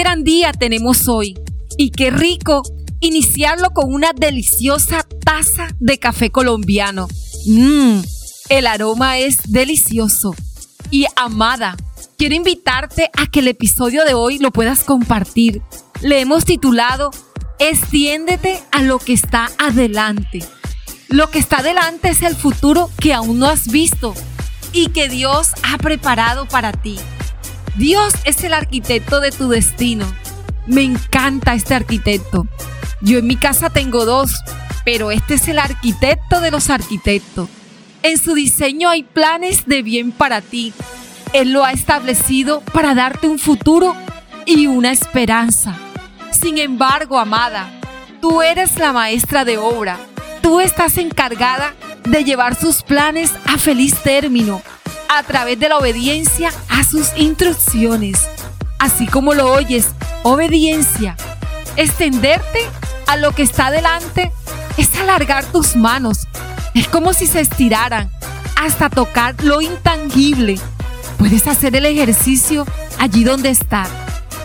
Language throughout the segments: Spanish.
gran día tenemos hoy y qué rico iniciarlo con una deliciosa taza de café colombiano. Mmm, el aroma es delicioso. Y amada, quiero invitarte a que el episodio de hoy lo puedas compartir. Le hemos titulado Extiéndete a lo que está adelante. Lo que está adelante es el futuro que aún no has visto y que Dios ha preparado para ti. Dios es el arquitecto de tu destino. Me encanta este arquitecto. Yo en mi casa tengo dos, pero este es el arquitecto de los arquitectos. En su diseño hay planes de bien para ti. Él lo ha establecido para darte un futuro y una esperanza. Sin embargo, amada, tú eres la maestra de obra. Tú estás encargada de llevar sus planes a feliz término a través de la obediencia a sus instrucciones. Así como lo oyes, obediencia. Extenderte a lo que está delante es alargar tus manos. Es como si se estiraran hasta tocar lo intangible. Puedes hacer el ejercicio allí donde está.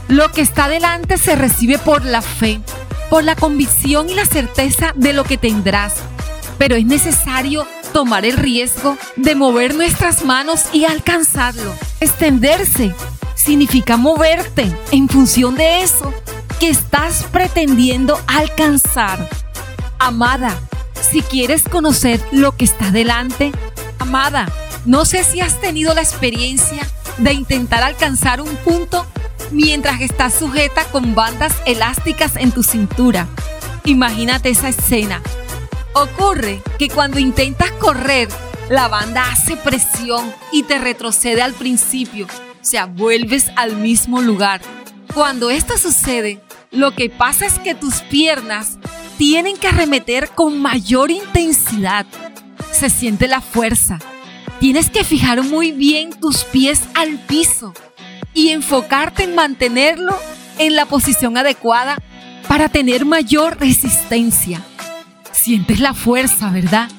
Lo que está delante se recibe por la fe, por la convicción y la certeza de lo que tendrás. Pero es necesario tomar el riesgo de mover nuestras manos y alcanzarlo. Extenderse significa moverte en función de eso que estás pretendiendo alcanzar. Amada, si quieres conocer lo que está delante, amada, no sé si has tenido la experiencia de intentar alcanzar un punto mientras estás sujeta con bandas elásticas en tu cintura. Imagínate esa escena Ocurre que cuando intentas correr, la banda hace presión y te retrocede al principio, o sea, vuelves al mismo lugar. Cuando esto sucede, lo que pasa es que tus piernas tienen que arremeter con mayor intensidad. Se siente la fuerza. Tienes que fijar muy bien tus pies al piso y enfocarte en mantenerlo en la posición adecuada para tener mayor resistencia. Sientes la fuerza, ¿verdad?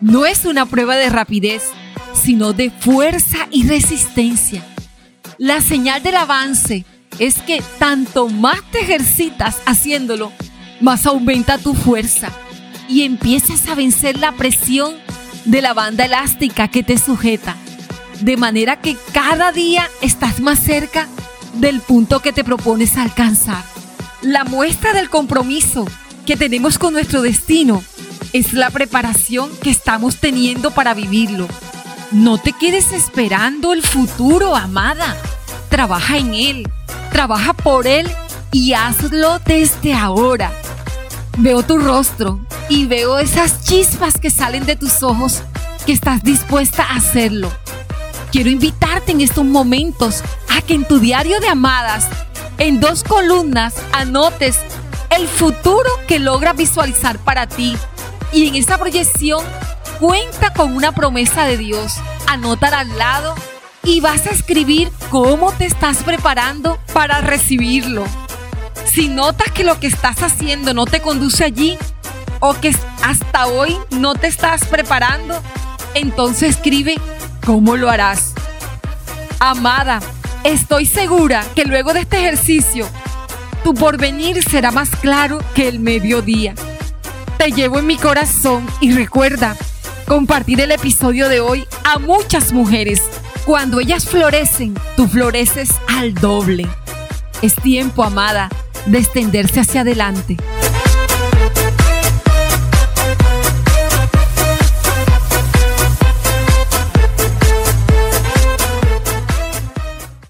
No es una prueba de rapidez, sino de fuerza y resistencia. La señal del avance es que tanto más te ejercitas haciéndolo, más aumenta tu fuerza y empiezas a vencer la presión de la banda elástica que te sujeta. De manera que cada día estás más cerca del punto que te propones alcanzar. La muestra del compromiso que tenemos con nuestro destino es la preparación que estamos teniendo para vivirlo. No te quedes esperando el futuro, amada. Trabaja en él, trabaja por él y hazlo desde ahora. Veo tu rostro y veo esas chispas que salen de tus ojos que estás dispuesta a hacerlo. Quiero invitarte en estos momentos a que en tu diario de amadas, en dos columnas, anotes el futuro que logra visualizar para ti. Y en esa proyección cuenta con una promesa de Dios. Anótala al lado y vas a escribir cómo te estás preparando para recibirlo. Si notas que lo que estás haciendo no te conduce allí o que hasta hoy no te estás preparando, entonces escribe cómo lo harás. Amada, estoy segura que luego de este ejercicio tu porvenir será más claro que el mediodía. Te llevo en mi corazón y recuerda compartir el episodio de hoy a muchas mujeres. Cuando ellas florecen, tú floreces al doble. Es tiempo, amada, de extenderse hacia adelante